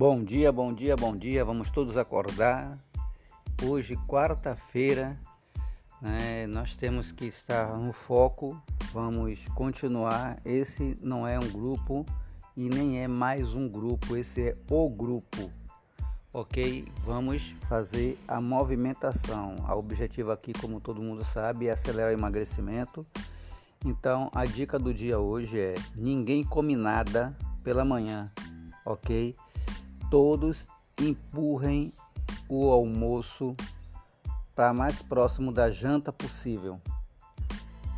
Bom dia, bom dia, bom dia. Vamos todos acordar. Hoje, quarta-feira, né, nós temos que estar no foco. Vamos continuar. Esse não é um grupo e nem é mais um grupo, esse é o grupo. Ok? Vamos fazer a movimentação. O objetivo aqui, como todo mundo sabe, é acelerar o emagrecimento. Então, a dica do dia hoje é: ninguém come nada pela manhã, ok? Todos empurrem o almoço para mais próximo da janta possível.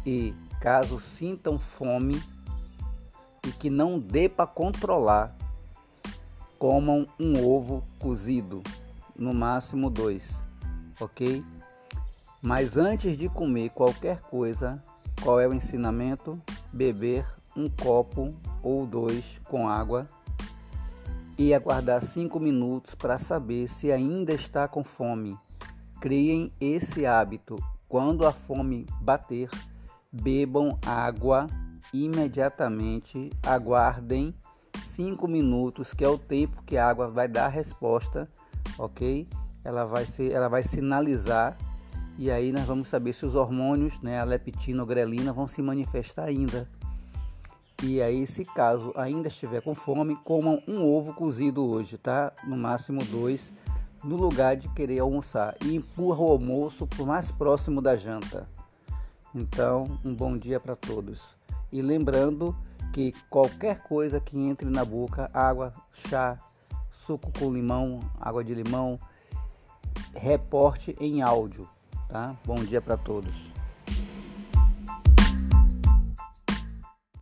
E caso sintam fome e que não dê para controlar, comam um ovo cozido, no máximo dois, ok? Mas antes de comer qualquer coisa, qual é o ensinamento? Beber um copo ou dois com água e aguardar cinco minutos para saber se ainda está com fome. Criem esse hábito. Quando a fome bater, bebam água imediatamente. Aguardem cinco minutos, que é o tempo que a água vai dar a resposta, ok? Ela vai ser, ela vai sinalizar e aí nós vamos saber se os hormônios, né, a leptina ou grelina, vão se manifestar ainda. E aí, se caso ainda estiver com fome, comam um ovo cozido hoje, tá? No máximo dois, no lugar de querer almoçar. E empurra o almoço para o mais próximo da janta. Então, um bom dia para todos. E lembrando que qualquer coisa que entre na boca, água, chá, suco com limão, água de limão, reporte em áudio, tá? Bom dia para todos.